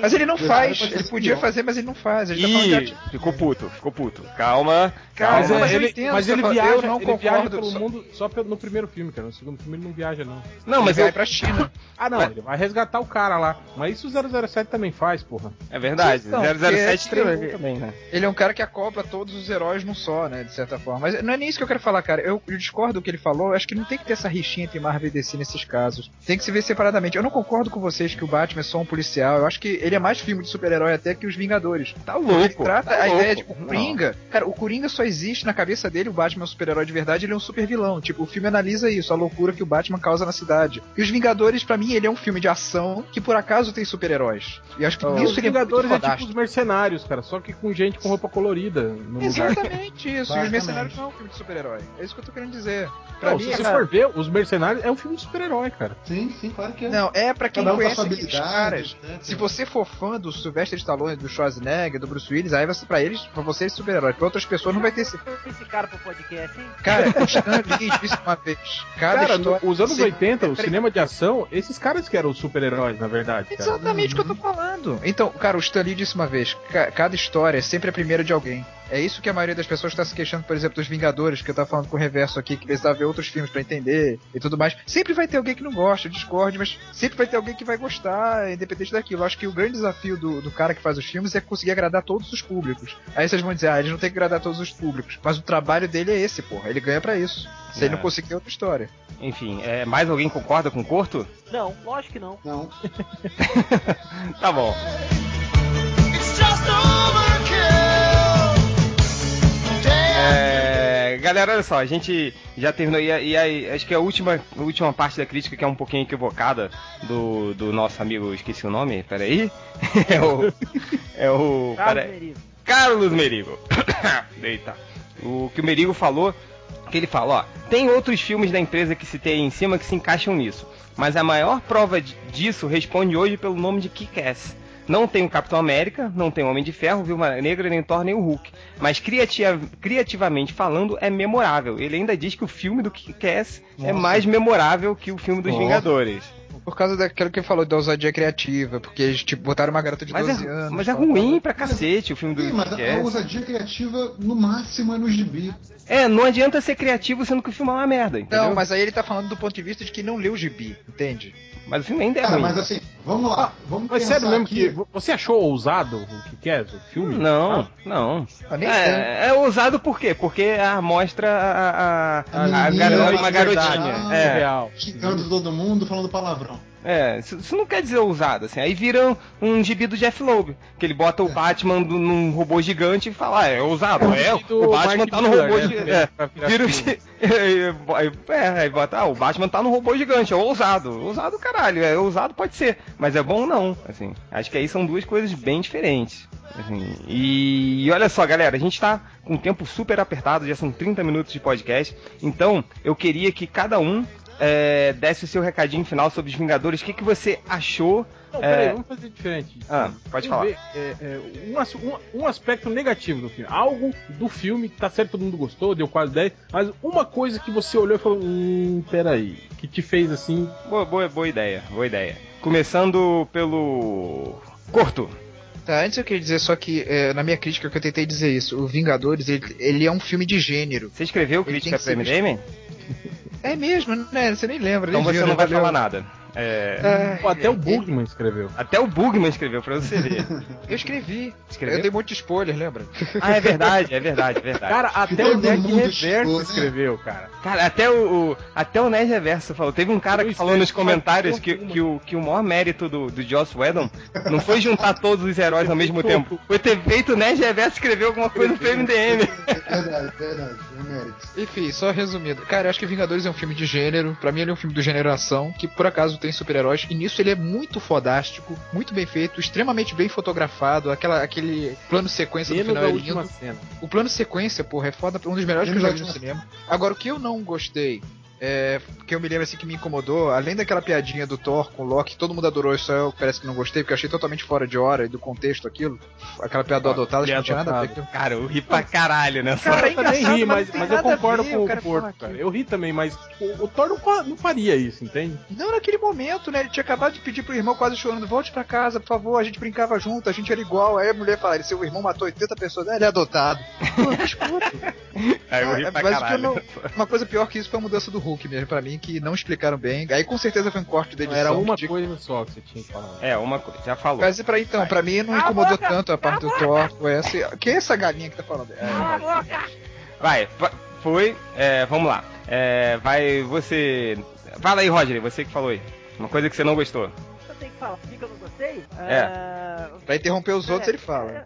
Mas ele não faz. Ele ser podia fazer, mas ele não faz. Ele tá de Ih, ati- ficou puto, ficou puto. Calma, Cara, calma. Mas, é, mas eu ele, entendo, mas ele eu viaja, não ele concordo, viaja pelo mundo só no primeiro filme, cara. No segundo filme ele não viaja, não. Não, mas ele vai pra China. Ah, não, ele vai resgatar o cara lá. Mas isso o 007 também faz, porra. é verdade. Então, 007 porque- treinou também, né? Ele é um cara que acopla todos os heróis num só, né? De certa forma. Mas não é nem isso que eu quero falar, cara. Eu, eu discordo do que ele falou. Eu acho que não tem que ter essa rixinha entre Marvel e DC nesses casos. Tem que se ver separadamente. Eu não concordo com vocês que o Batman é só um policial. Eu acho que ele é mais filme de super-herói até que os Vingadores. Tá Ele louco. trata tá a louco. ideia de o Não. Coringa. Cara, o Coringa só existe na cabeça dele. O Batman é um super-herói de verdade. Ele é um super vilão. Tipo, o filme analisa isso, a loucura que o Batman causa na cidade. E os Vingadores, pra mim, ele é um filme de ação que por acaso tem super-heróis. E acho que Os nisso ele é muito Vingadores é tipo fodástico. os mercenários, cara. Só que com gente com roupa colorida no lugar. Exatamente isso. E os. Mercenários não é um filme de super-herói. É isso que eu tô querendo dizer. Pra Não, mim, se você cara, for ver, os mercenários é um filme de super-herói, cara. sim, sim, claro que é. Não, é pra quem Cada um a conhece aqueles habilidade, caras. né? Se você for fã do Sylvester Stallone, do Schwarzenegger, do Bruce Willis, aí você, pra eles, pra você é super-herói. Pra outras pessoas não vai ter esse. esse cara pro podcast, hein? Cara, o Stan Lee disse uma vez. Cada Cara, história. no- os anos Sim, 80, o peraí. cinema de ação, esses caras que eram os super-heróis, na verdade, cara. Exatamente o que eu tô falando. Então, cara, o Stan Lee disse uma vez: ca- cada história é sempre a primeira de alguém. É isso que a maioria das pessoas está se queixando, por exemplo, dos Vingadores, que eu tava falando com o Reverso aqui, que precisava ver outros filmes pra entender e tudo mais. Sempre vai ter alguém que não gosta, discorde, mas sempre vai ter alguém que vai gostar, independente daquilo. Eu acho que o grande desafio do, do cara que faz os filmes é conseguir agradar todos os públicos. Aí vocês vão dizer, ah, ele não tem que agradar todos os públicos. Mas o trabalho dele é esse, porra. Ele ganha pra isso. Se ele É. não conseguir, é outra história. Enfim, é, mais alguém concorda com o Corto? Não, lógico que não. Não. Tá bom. É, galera, olha só, a gente já terminou. E, e acho que a última, a última parte da crítica, que é um pouquinho equivocada, do, do nosso amigo, esqueci o nome, peraí. É o. É o. Carlos peraí. Merigo. Carlos Merigo. Eita. O que o Merigo falou, que ele fala, ó, tem outros filmes da empresa que citei aí em cima que se encaixam nisso, mas a maior prova disso responde hoje pelo nome de Kick-Ass. Não tem o Capitão América, não tem o Homem de Ferro, Viúva Negra, nem o Thor, nem o Hulk. Mas criativa- criativamente falando, é memorável. Ele ainda diz que o filme do Kick-Ass é mais memorável que o filme dos Nossa. Vingadores. Por causa daquilo que ele falou da ousadia criativa, porque eles tipo, botaram uma garota de Mas 12 é, anos. mas é ruim pra cacete o filme do Sim, mas a ousadia criativa, no máximo, é no gibi. É, não adianta ser criativo sendo que o filme é uma merda, entendeu? Não, mas aí ele tá falando do ponto de vista de quem não leu o gibi, entende? Mas o filme ainda é Cara, ruim. mas assim, vamos lá. Vamos Mas sério mesmo aqui. que. Você achou ousado o que quer, o filme? Não, Ah, não. Ah. É, é ousado por quê? Porque a- mostra a, a, A a, garota, uma garotinha. verdade. É, real. Xingando todo mundo, falando palavrão. É, isso, isso não quer dizer ousado, assim. Aí vira um gibi do Jeff Loeb, que ele bota o Batman do- num robô gigante e fala, ah, é ousado. É, do o Batman Mark tá no robô né, gigante. É, vira o é, aí bota, ah, o Batman tá no robô gigante, é ousado. Ousado, caralho, é ousado pode ser, mas é bom não, assim. Acho que aí são duas coisas bem diferentes. assim. E, e olha só, galera, a gente tá com um tempo super apertado, já são 30 minutos de podcast, então eu queria que cada um é, desse o seu recadinho final sobre os Vingadores. O que, que você achou? Não, É. peraí, vamos fazer diferente. Ah, pode Vamos falar. ver, é, é, um, um- aspecto negativo do filme. Algo do filme, tá certo, todo mundo gostou, deu quase 10, mas uma coisa que você olhou e falou, hum, peraí, que te fez assim. Boa, boa, boa ideia, boa ideia. Começando pelo. Corto. Tá, antes eu queria dizer só que, é, na minha crítica, que eu tentei dizer isso, o Vingadores, ele, ele é um filme de gênero. Você escreveu Ele crítica que pra visto- MDM? É mesmo, né? Você nem lembra. Então você não né? vai falar nada. É, É, Pô, até o ele- Bugman escreveu. Até o Bugman escreveu pra você ver. Eu escrevi. Escreveu? Eu dei um monte de spoiler, lembra? Ah, é verdade, é verdade, é verdade. Cara, até todo o Nerd Reverso né? escreveu, cara. Cara, até o, o- até o Nerd Reverso falou. Teve um cara que falou nos comentários que, que, o, que o maior mérito do, do Joss Whedon não foi juntar todos os heróis ao mesmo tempo. Foi ter feito o Nerd Reverso escrever alguma coisa pro MDM. É verdade, verdade. É mérito. Enfim, só resumindo. Cara, eu acho que Vingadores é um filme de gênero. Pra mim, ele é um filme do gênero ação, que por acaso tem super-heróis. E nisso ele é muito fodástico, muito bem feito, extremamente bem fotografado. Aquela, aquele plano sequência do final é lindo. cena. O plano sequência, porra, é foda, um dos melhores que eu já vi no cinema. Agora, o que eu não gostei, é, que eu me lembro assim que me incomodou, além daquela piadinha do Thor com o Loki, todo mundo adorou, isso eu parece que não gostei, porque eu achei totalmente fora de hora e do contexto aquilo. Aquela piada do adotado, acho que não tinha nada a ver com Cara, eu ri pra caralho nessa Cara, hora. é eu ri, mas mas, mas eu concordo ver, com o Porto, cara. Eu ri também, mas o, o Thor não, não faria isso, entende? Não naquele momento, né? Ele tinha acabado de pedir pro irmão, quase chorando: volte pra casa, por favor, a gente brincava junto, a gente era igual. Aí a mulher fala: seu irmão matou 80 pessoas, ah, ele é adotado. Pô. Aí eu ri pra mas caralho. não- uma coisa pior que isso foi a mudança do Hulk mesmo, pra mim, que não explicaram bem. Aí com certeza foi um corte da edição. era uma que coisa só que você tinha que falar. É, uma coisa, já falou. Mas pra então, pra mim não incomodou tanto a parte do Thor. Foi essa... Quem é essa galinha que tá falando? É, Vai, va- foi. é, vamos lá. É, vai você. Fala aí, Roger, você que falou aí. Uma coisa que você não gostou. Eu tenho que falar o que eu não gostei? É. Ah, pra interromper os outros, É, ele fala.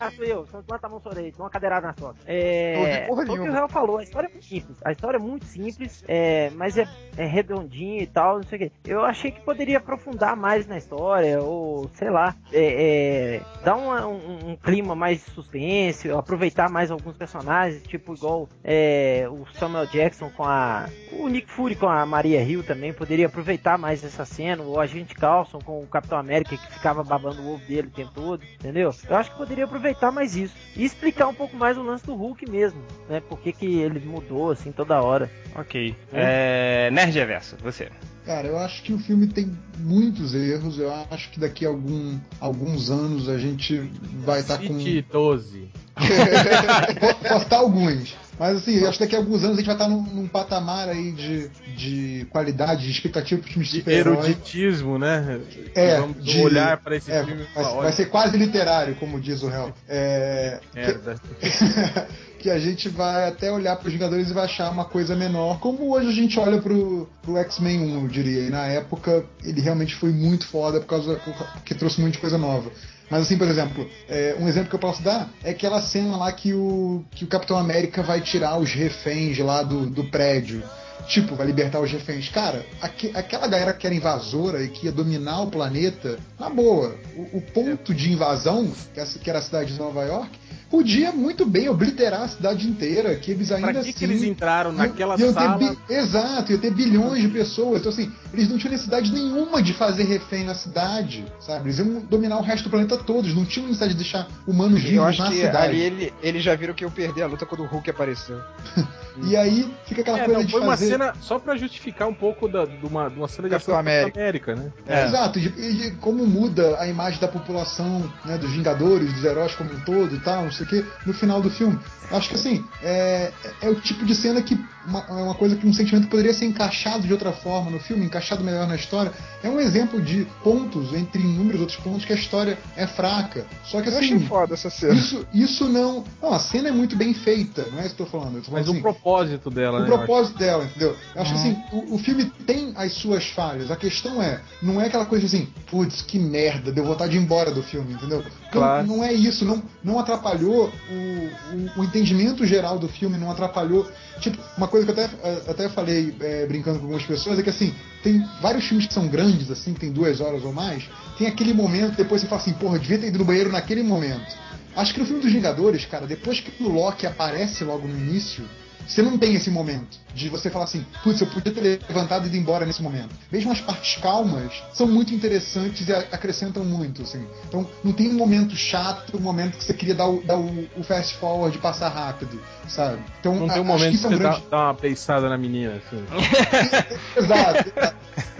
Ah, sou eu, a mão sobre dá uma cadeirada nas costas. É. O que o. Real falou, a história é muito simples. A história é muito simples, é, mas é, é redondinha e tal, não sei o quê. Eu achei que poderia aprofundar mais na história, ou sei lá, é, é, dar uma- um, um clima mais de suspense, aproveitar mais alguns personagens, tipo igual é, o Samuel Jackson com a. O Nick Fury com a Maria Hill também, poderia aproveitar mais essa cena, o Agente Carlson com o Capitão América que ficava babando o ovo dele o tempo todo, entendeu? Eu acho que poderia aproveitar mais isso. E explicar um pouco mais o lance do Hulk mesmo, né? Por que, que ele mudou assim toda hora. Ok. É, Nerd Reverso, você. Cara, eu acho que o filme tem muitos erros. Eu acho que daqui a algum, alguns anos a gente vai estar com. City 12. Po- Posso estar alguns. Mas assim, eu acho que daqui a alguns anos a gente vai estar num, num patamar aí de, de qualidade, de expectativa para filmes de De super-herói. eruditismo, né? É, Vamos de- olhar para esse É, filme vai, vai ser quase literário, como diz o réu. É, merda. que a gente vai até olhar para os Vingadores e vai achar uma coisa menor, como hoje a gente olha pro, pro X-Men 1, eu diria. E na época ele realmente foi muito foda por causa porque trouxe muita coisa nova. Mas assim, por exemplo, é, um exemplo que eu posso dar é aquela cena lá que o, que o Capitão América vai tirar os reféns lá do, do prédio. Tipo, vai libertar os reféns. Cara, aque- aquela galera que era invasora e que ia dominar o planeta, na boa, o, o ponto de invasão, que que era a cidade de Nova York, podia muito bem obliterar a cidade inteira, que eles ainda Pra que, assim... que eles entraram iam- naquela iam ter sala? bi- Exato, ia ter bilhões de pessoas. Então, assim, eles não tinham necessidade nenhuma de fazer refém na cidade, sabe? Eles iam dominar o resto do planeta todo. Eles não tinham necessidade de deixar humanos Eu vivos acho na que cidade. ali ele, eles já viram que iam perder a luta quando o Hulk apareceu. E aí fica aquela É, coisa não, de foi uma fazer... cena só pra justificar um pouco da, de, uma, de uma cena de Capitão América. América, né? É. Exato, e e como muda a imagem da população, né, dos Vingadores, dos heróis como um todo e tal, não sei sei o que, no final do filme. Acho que assim, é, é o tipo de cena que uma, é uma coisa que um sentimento poderia ser encaixado de outra forma no filme, encaixado melhor na história. É um exemplo de pontos, entre inúmeros outros pontos, que a história é fraca. Só que Eu assim. achei foda essa cena. Isso, isso não. Não, a cena é muito bem feita, não é isso que eu tô falando. Eu tô falando Mas assim, o propósito dela, o né? eu acho. propósito dela, entendeu? Eu acho que assim, o, o filme tem as suas falhas. A questão é, não é aquela coisa assim, putz, que merda, deu vontade de ir embora do filme, entendeu? Não, Claro. não é isso, não, não atrapalhou o, o, o entendimento geral do filme, não atrapalhou. Tipo, uma coisa que eu até, até falei é, brincando com algumas pessoas é que assim, tem vários filmes que são grandes, assim, que tem duas horas ou mais, tem aquele momento, depois você fala assim, porra, devia ter ido no banheiro naquele momento. Acho que no filme dos Vingadores, cara, depois que o Loki aparece logo no início, você não tem esse momento de você falar assim, putz, eu podia ter levantado e ido embora nesse momento. Mesmo as partes calmas são muito interessantes e acrescentam muito, assim. Então não tem um momento chato, um momento que você queria dar o, dar o, o fast forward, passar rápido, sabe? Então Não a- tem um acho momento que que você um dá, grande... dá uma pensada na menina, assim. exato,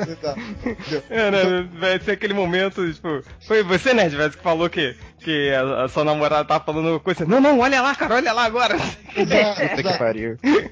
exato? É, né, vai ser aquele momento, tipo, foi você, Nerd, velho, que falou que, que a, a sua namorada tava falando coisa. Não, não, olha lá, cara, olha lá agora. Exato, Puta que exato. Pariu.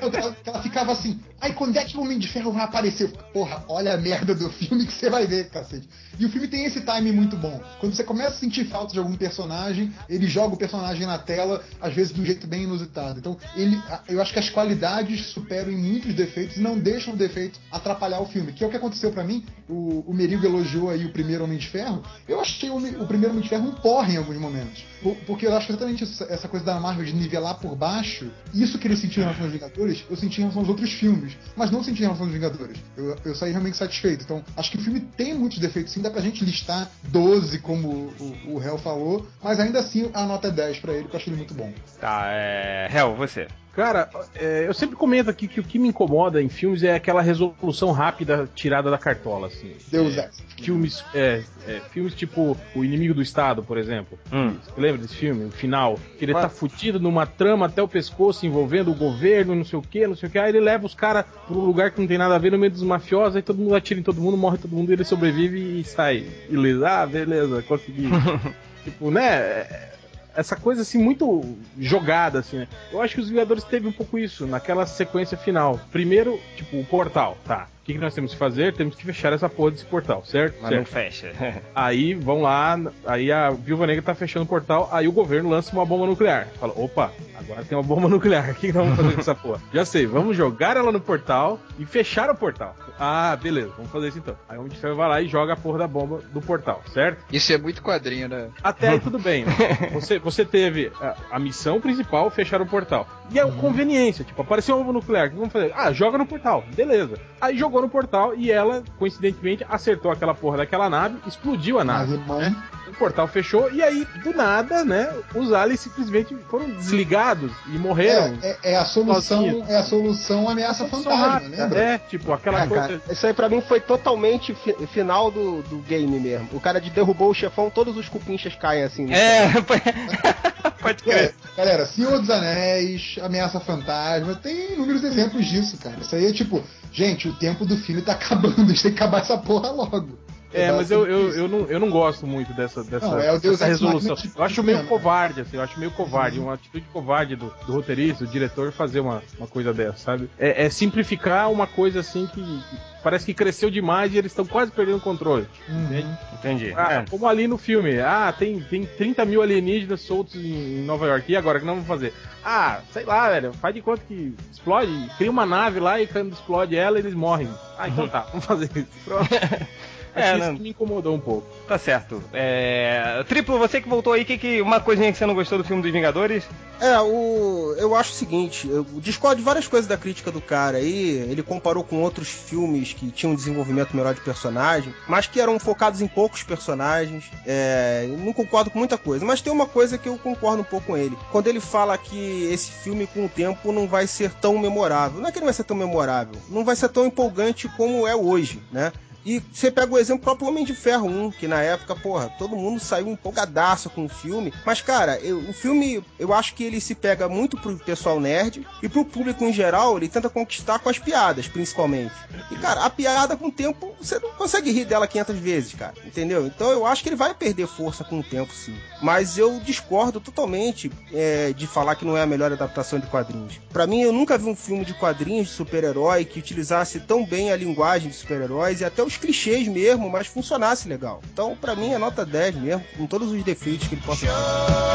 Ela, ela- ficava assim, ai, quando é que o Homem de Ferro vai aparecer? Porra, olha a merda do filme que você vai ver, cacete. E o filme tem esse time muito bom. Quando você começa a sentir falta de algum personagem, ele joga o personagem na tela, às vezes de um jeito bem inusitado. Então, ele, eu acho que as qualidades superam em muitos defeitos e não deixam o defeito atrapalhar o filme. Que é o que aconteceu pra mim. O, o Merigo elogiou aí o primeiro Homem de Ferro. Eu achei o, o primeiro Homem de Ferro um porre em alguns momentos. Por- Porque eu acho exatamente essa coisa da Marvel de nivelar por baixo. Isso que ele sentiu em relação aos Vingadores, eu senti em relação aos outros filmes. Mas não senti em relação aos Vingadores. Eu, eu saí realmente satisfeito. Então, acho que o filme tem muitos defeitos, sim. Dá pra gente listar 12, como o, o Hell falou. Mas ainda assim, a nota é 10 pra ele, porque eu achei ele muito bom. Tá, é. Hel, você. Cara, é, eu sempre comento aqui que o que me incomoda em filmes é aquela resolução rápida tirada da cartola, assim. Deus é, é. Filmes, é, é, filmes tipo O Inimigo do Estado, por exemplo. Hum. Você lembra desse filme? O final. Que ele Qual? tá fudido numa trama até o pescoço envolvendo o governo, não sei o que, não sei o que. Aí ele leva os caras pra um lugar que não tem nada a ver no meio dos mafiosos, aí todo mundo atira em todo mundo, morre todo mundo, ele sobrevive e sai. Beleza, ah, beleza, consegui. tipo, né? Essa coisa assim, muito jogada, assim, né? Eu acho que os Vingadores teve um pouco isso naquela sequência final. Primeiro, tipo, o portal, tá? O que, que nós temos que fazer? Temos que fechar essa porra desse portal, certo? Mas certo. não fecha. Aí vão lá, aí a Viúva Negra tá fechando o portal, aí o governo lança uma bomba nuclear. Fala, opa, agora tem uma bomba nuclear, o que, que nós vamos fazer com essa porra? Já sei, vamos jogar ela no portal e fechar o portal. Ah, beleza, vamos fazer isso então. Aí o Homem de Ferro vai lá e joga a porra da bomba do portal, certo? Isso é muito quadrinho, né? Até aí tudo bem. Você, você teve a, a missão principal, fechar o portal. E a conveniência, tipo, apareceu uma bomba nuclear, o que vamos fazer? Ah, joga no portal, beleza. Aí jogou no portal e ela, coincidentemente, acertou aquela porra daquela nave, explodiu a nave. Mãe. O portal fechou e aí, do nada, né, os aliens simplesmente foram desligados e morreram. É, é, é a solução, é a solução ameaça fantasma, rápida. lembra? É, tipo, aquela É, coisa. cara, isso aí pra mim foi totalmente fi- final do, do game mesmo. O cara de derrubou o chefão, todos os cupinchas caem assim. É, pode crer. Galera, Senhor dos Anéis, Ameaça Fantasma, tem inúmeros exemplos disso, cara. Isso aí é tipo, gente, o tempo do filme tá acabando, a gente tem que acabar essa porra logo. É, mas eu, eu, eu, não, eu não gosto muito dessa, dessa, Não, é o Deus dessa resolução. Eu acho meio covarde, assim, eu acho meio covarde, uma atitude covarde do, do roteirista, do diretor, fazer uma, uma coisa dessa, sabe? É, é simplificar uma coisa assim que, que parece que cresceu demais e eles estão quase perdendo o controle. Uhum. Entendi. Ah, É. Como ali no filme, ah, tem, tem 30 mil alienígenas soltos em, em Nova York, e agora o que nós vamos fazer? Ah, sei lá, velho, faz de conta que explode, cria uma nave lá e quando explode ela, eles morrem. Ah, então tá, vamos fazer isso. Pronto. É, Acho não. isso que me incomodou um pouco. Tá certo. É... Triplo, você que voltou aí, que, que uma coisinha que você não gostou do filme dos Vingadores? É, o, eu acho o seguinte, eu discordo de várias coisas da crítica do cara aí. Ele comparou com outros filmes que tinham um desenvolvimento melhor de personagem, mas que eram focados em poucos personagens. É, eu não concordo com muita coisa, mas tem uma coisa que eu concordo um pouco com ele. Quando ele fala que esse filme, com o tempo, não vai ser tão memorável. Não é que ele vai ser tão memorável, não vai ser tão empolgante como é hoje, né? E você pega o exemplo próprio Homem de Ferro 1, que na época, porra, todo mundo saiu empolgadaço com o filme. Mas, cara, eu, o filme, eu acho que ele se pega muito pro pessoal nerd e pro público em geral, ele tenta conquistar com as piadas, principalmente. E, cara, a piada com o tempo, você não consegue rir dela 500 vezes, cara, entendeu? Então eu acho que ele vai perder força com o tempo, sim. Mas eu discordo totalmente é, de falar que não é a melhor adaptação de quadrinhos. Para mim, eu nunca vi um filme de quadrinhos de super-herói que utilizasse tão bem a linguagem de super-heróis e até os clichês mesmo, mas funcionasse legal. Então, para mim, é nota 10 mesmo, com todos os defeitos que ele possa ter.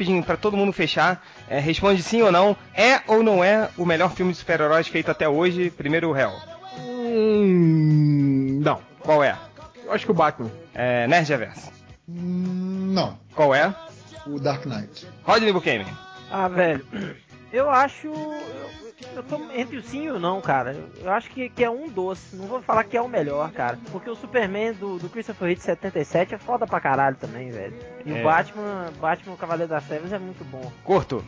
Rapidinho, pra todo mundo fechar, é, responde sim ou não. É ou não é o melhor filme de super-heróis feito até hoje? Primeiro o réu. Hum, não. Qual é? Eu acho que o Batman. É, Nerd Reverso. Hum, Não, Qual é? o Dark Knight. Rodney Buchanan. Ah, velho, eu acho. Eu, eu tô entre o sim e o não, cara. Eu, acho que, que é um doce. Não vou falar que é o melhor, cara. Porque o Superman do, do Christopher Reeve 77 é foda pra caralho também, velho. E É. o Batman, Batman o Cavaleiro das Trevas é muito bom. Curto.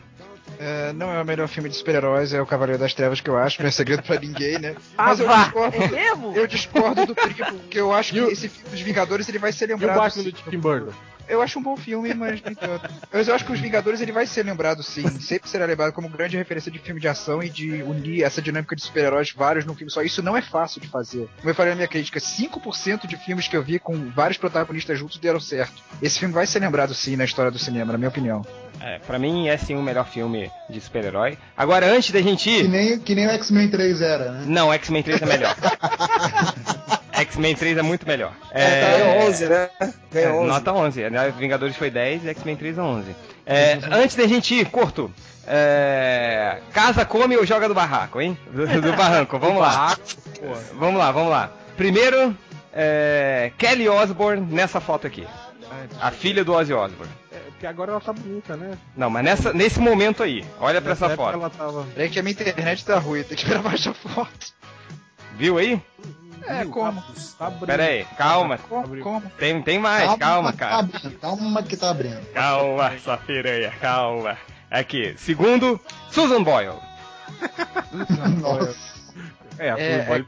É, não é o melhor filme de super-heróis, é o Cavaleiro das Trevas que eu acho, não é segredo pra ninguém, né? Ah, Mas eu vá! discordo, É mesmo? eu discordo do triplo, porque eu acho que esse filme dos Vingadores ele vai ser E o lembrado. Batman do Tim Burton? Eu acho um bom filme, mas nem tanto. Mas eu acho que os Vingadores ele vai ser lembrado sim. Sempre será lembrado como grande referência de filme de ação e de unir essa dinâmica de super-heróis vários num filme só. Isso não é fácil de fazer. Como eu falei na minha crítica, 5% de filmes que eu vi com vários protagonistas juntos deram certo. Esse filme vai ser lembrado sim na história do cinema, na minha opinião. É, pra mim é sim o melhor filme de super-herói. Agora, antes da gente Que ir. nem, que nem o X-Men 3 era, né? Não, X-Men 3 é melhor. X-Men 3 é muito melhor. É, ganhou 11, né? É, Ganhou 11. nota 11. né? Vingadores foi 10 X-Men 3 é 11. É, antes da gente ir, curto. É, casa, come ou joga do barraco, hein? Do, do barranco, vamos lá. Vamos lá, vamos lá. Primeiro, é, Kelly Osbourne nessa foto aqui. A filha do Ozzy Osbourne. É, porque agora ela tá bonita, né? Não, mas nessa, nesse momento aí, olha pra Nessa essa época foto. Ela tava... Peraí que a minha internet tá ruim, tem que gravar baixar foto. Viu aí? É, como? Tá. Pera aí, calma. Como? Como? Tem, tem mais, calma, que Tá cara. abrindo, calma que tá abrindo. Calma, essa piranha, calma. Aqui, segundo, Susan Boyle. Nossa. É, a É, Susan Boyle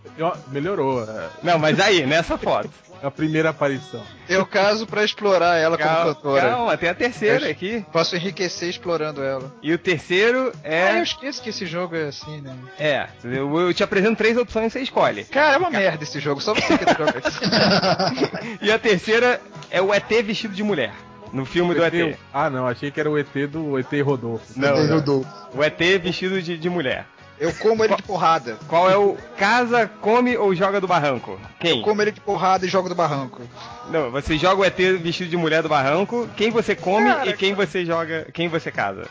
melhorou. É Não, mas aí, nessa foto. A primeira aparição. Eu caso pra explorar ela como Calma, cantora. calma, tem a terceira aqui. Posso enriquecer explorando ela. E o terceiro Ah, eu é. esqueço que esse jogo é assim, né? É, eu, eu te apresento três opções e você escolhe. Cara, é uma merda esse jogo, só você que joga isso. E a terceira é o ET vestido de mulher. No filme do ET. Ah, não, achei que era o ET do ET Rodolfo. Não, não. O ET vestido de, de mulher. Eu como ele de porrada. Qual é o casa, come ou joga do barranco? Quem? Eu como ele de porrada e jogo do barranco. Não, você joga o ET vestido de mulher do barranco, quem você come Cara, e quem você joga, quem você casa.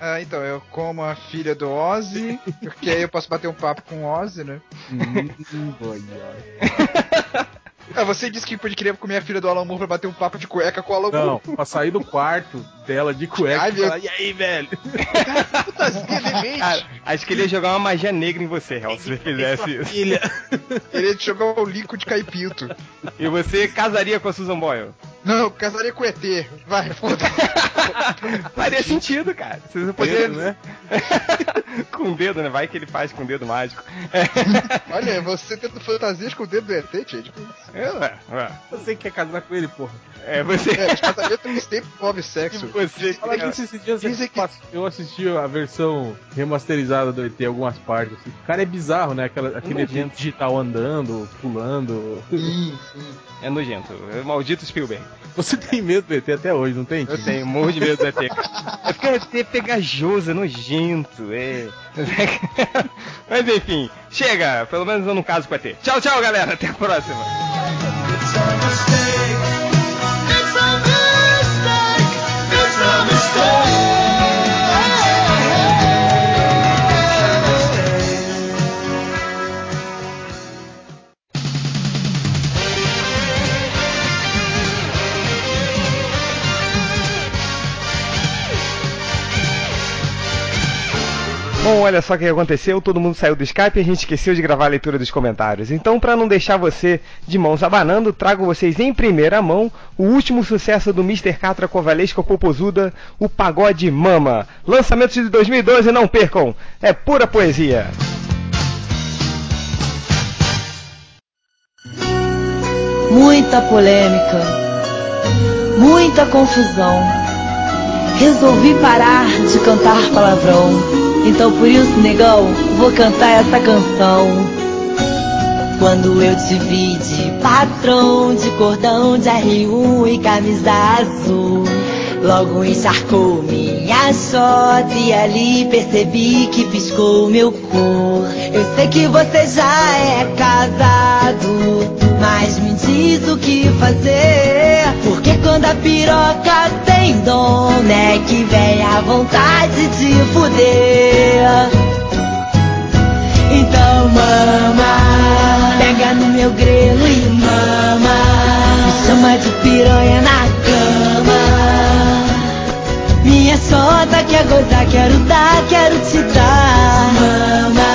Ah, então, eu como a filha do Ozzy, porque aí eu posso bater um papo com o Ozzy, né? Hum, boy, boy. Ah, você disse que pode querer comer a filha do Alan Moore pra bater um papo de cueca com o Alan Não, Moore. pra sair do quarto dela de cueca Ai, e meu- falar, e aí, velho? Putazinha demente. Cara, acho que ele ia jogar uma magia negra em você, Real, se você fizesse isso. Ele ia te jogar o Lico de caipito. E você casaria com a Susan Boyle? Não, eu casaria com o ET. Vai, foda-se. Faria sentido, cara. Se você poder, Dedo, né? com o dedo, né? Vai que ele faz com o dedo mágico. Olha, você tendo fantasias com o dedo do ET, gente. É, ué, ué. Você quer casar com ele, porra. É, você. É, os casamentos sempre envolvem sexo. Você. Fala disso esses dias que- eu assisti a versão remasterizada do ET, algumas partes. Assim. O cara é bizarro, né? Aquela, aquele ET Nojento. digital andando, pulando. Sim, sim. É nojento. É Maldito Spielberg. Você tem medo do ET até hoje, não tem? Eu tenho morro de medo do ET. É porque o ET é pegajoso, é nojento, é. Mas enfim, chega, pelo menos eu não caso com o ET. Tchau, tchau, galera, até a próxima. Olha só o que aconteceu, todo mundo saiu do Skype e a gente esqueceu de gravar a leitura dos comentários. Então, para não deixar você de mãos abanando, trago vocês em primeira mão o último sucesso do Mr. Catra Covalesca Popozuda, o Pagode Mama. Lançamento de 2012, não percam, é pura poesia. Muita polêmica, muita confusão. Resolvi parar de cantar palavrão. Então por isso, negão, vou cantar essa canção. Quando eu te vi de patrão, de cordão de R1 e camisa azul, logo encharcou minha shot e ali percebi que piscou meu cor. Eu sei que você já é casado, mas me diz o que fazer. Porque quando a piroca tem dom, né? Que vem a vontade de fuder. Então mama, pega no meu grelo e mama. Me chama de piranha na cama. Minha sota quer gozar, quero dar, quero te dar. Mama,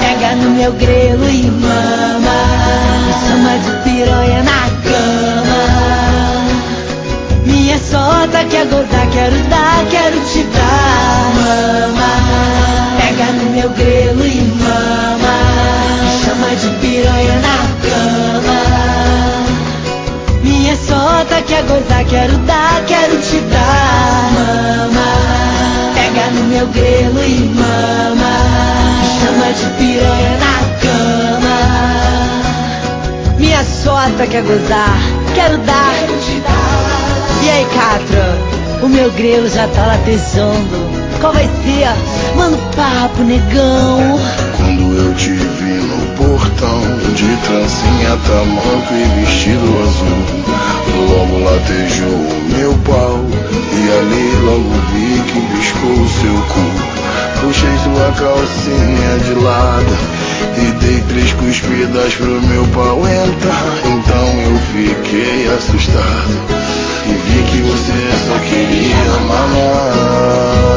pega no meu grelo e mama. Me chama de piranha na cama. Minha sota quer gozar, quero dar, quero te dar. Mama, quer gozar, quero dar, quero te dar. Mama, pega no meu grelo e mama. Chama de piranha na cama. Minha sota quer gozar, quero dar, quero te dar. E aí, Catra, o meu grelo já tá latejando. Qual vai ser? Mano, papo, negão. Quando eu te vi no portão De trancinha, tamanco e vestido azul. Logo latejou o meu pau E ali logo vi que piscou o seu cu. Puxei sua calcinha de lado E dei três cuspidas pro meu pau entrar. Então eu fiquei assustado E vi que você só queria mamar